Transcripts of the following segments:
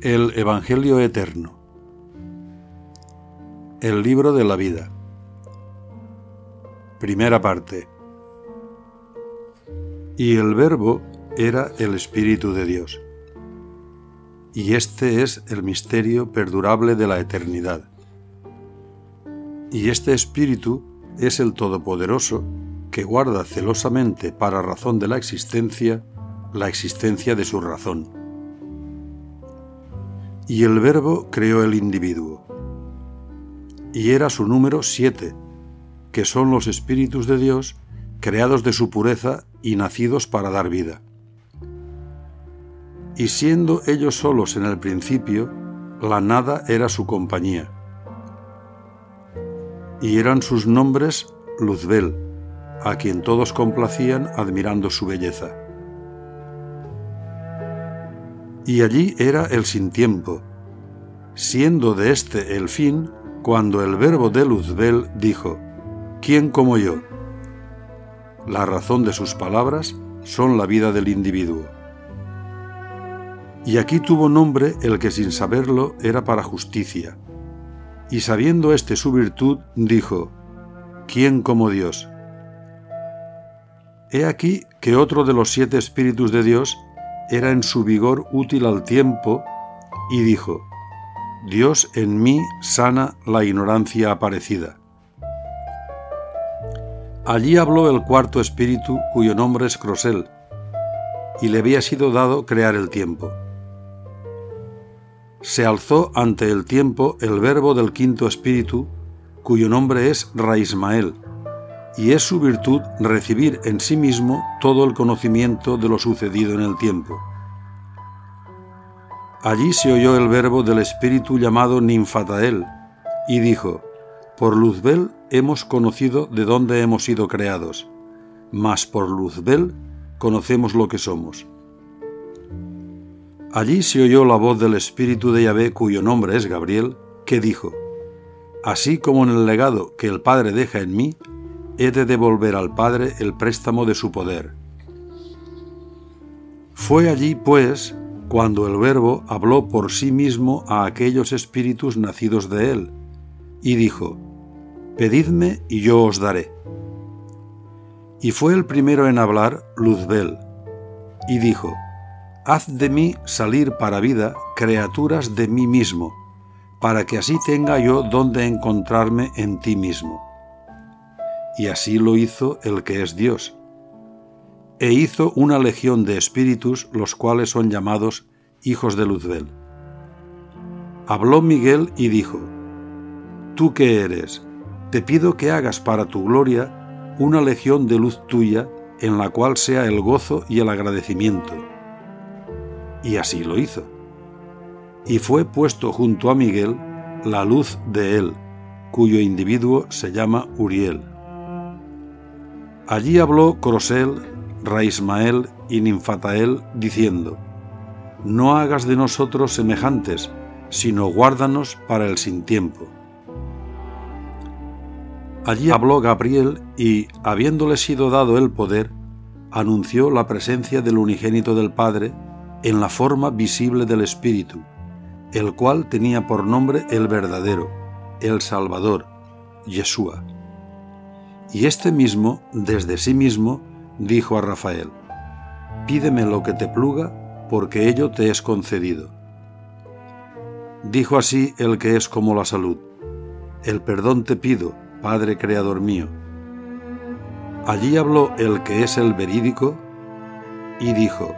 El Evangelio Eterno El libro de la vida Primera parte Y el Verbo era el Espíritu de Dios. Y este es el misterio perdurable de la eternidad. Y este Espíritu es el Todopoderoso que guarda celosamente para razón de la existencia la existencia de su razón y el Verbo creó el individuo. Y era su número siete, que son los espíritus de Dios creados de su pureza y nacidos para dar vida. Y siendo ellos solos en el principio, la nada era su compañía. Y eran sus nombres Luzbel, a quien todos complacían admirando su belleza y allí era el sin tiempo, siendo de éste el fin, cuando el verbo de Luzbel dijo, ¿quién como yo? La razón de sus palabras son la vida del individuo. Y aquí tuvo nombre el que sin saberlo era para justicia. Y sabiendo éste su virtud, dijo, ¿quién como Dios? He aquí que otro de los siete espíritus de Dios era en su vigor útil al tiempo, y dijo, Dios en mí sana la ignorancia aparecida. Allí habló el cuarto espíritu cuyo nombre es Crosel, y le había sido dado crear el tiempo. Se alzó ante el tiempo el verbo del quinto espíritu, cuyo nombre es Raismael, y es su virtud recibir en sí mismo todo el conocimiento de lo sucedido en el tiempo. Allí se oyó el verbo del espíritu llamado Ninfatael, y dijo, Por Luzbel hemos conocido de dónde hemos sido creados, mas por Luzbel conocemos lo que somos. Allí se oyó la voz del espíritu de Yahvé, cuyo nombre es Gabriel, que dijo, Así como en el legado que el Padre deja en mí, he de devolver al Padre el préstamo de su poder. Fue allí, pues, cuando el Verbo habló por sí mismo a aquellos espíritus nacidos de él, y dijo, Pedidme y yo os daré. Y fue el primero en hablar Luzbel, y dijo, Haz de mí salir para vida criaturas de mí mismo, para que así tenga yo donde encontrarme en ti mismo y así lo hizo el que es Dios. E hizo una legión de espíritus, los cuales son llamados hijos de Luzbel. Habló Miguel y dijo, Tú que eres, te pido que hagas para tu gloria una legión de luz tuya en la cual sea el gozo y el agradecimiento. Y así lo hizo. Y fue puesto junto a Miguel la luz de él, cuyo individuo se llama Uriel. Allí habló Crosel, Raismael y Ninfatael, diciendo, No hagas de nosotros semejantes, sino guárdanos para el sin tiempo. Allí habló Gabriel y, habiéndole sido dado el poder, anunció la presencia del unigénito del Padre en la forma visible del Espíritu, el cual tenía por nombre el verdadero, el Salvador, Yeshua. Y este mismo, desde sí mismo, dijo a Rafael, Pídeme lo que te pluga, porque ello te es concedido. Dijo así el que es como la salud, El perdón te pido, Padre Creador mío. Allí habló el que es el verídico, y dijo,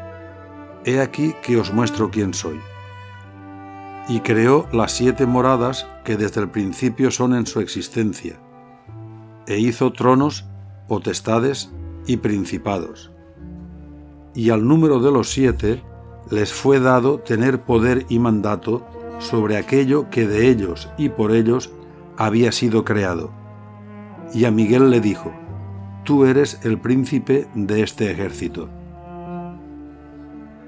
He aquí que os muestro quién soy. Y creó las siete moradas que desde el principio son en su existencia e hizo tronos, potestades y principados. Y al número de los siete les fue dado tener poder y mandato sobre aquello que de ellos y por ellos había sido creado. Y a Miguel le dijo, Tú eres el príncipe de este ejército.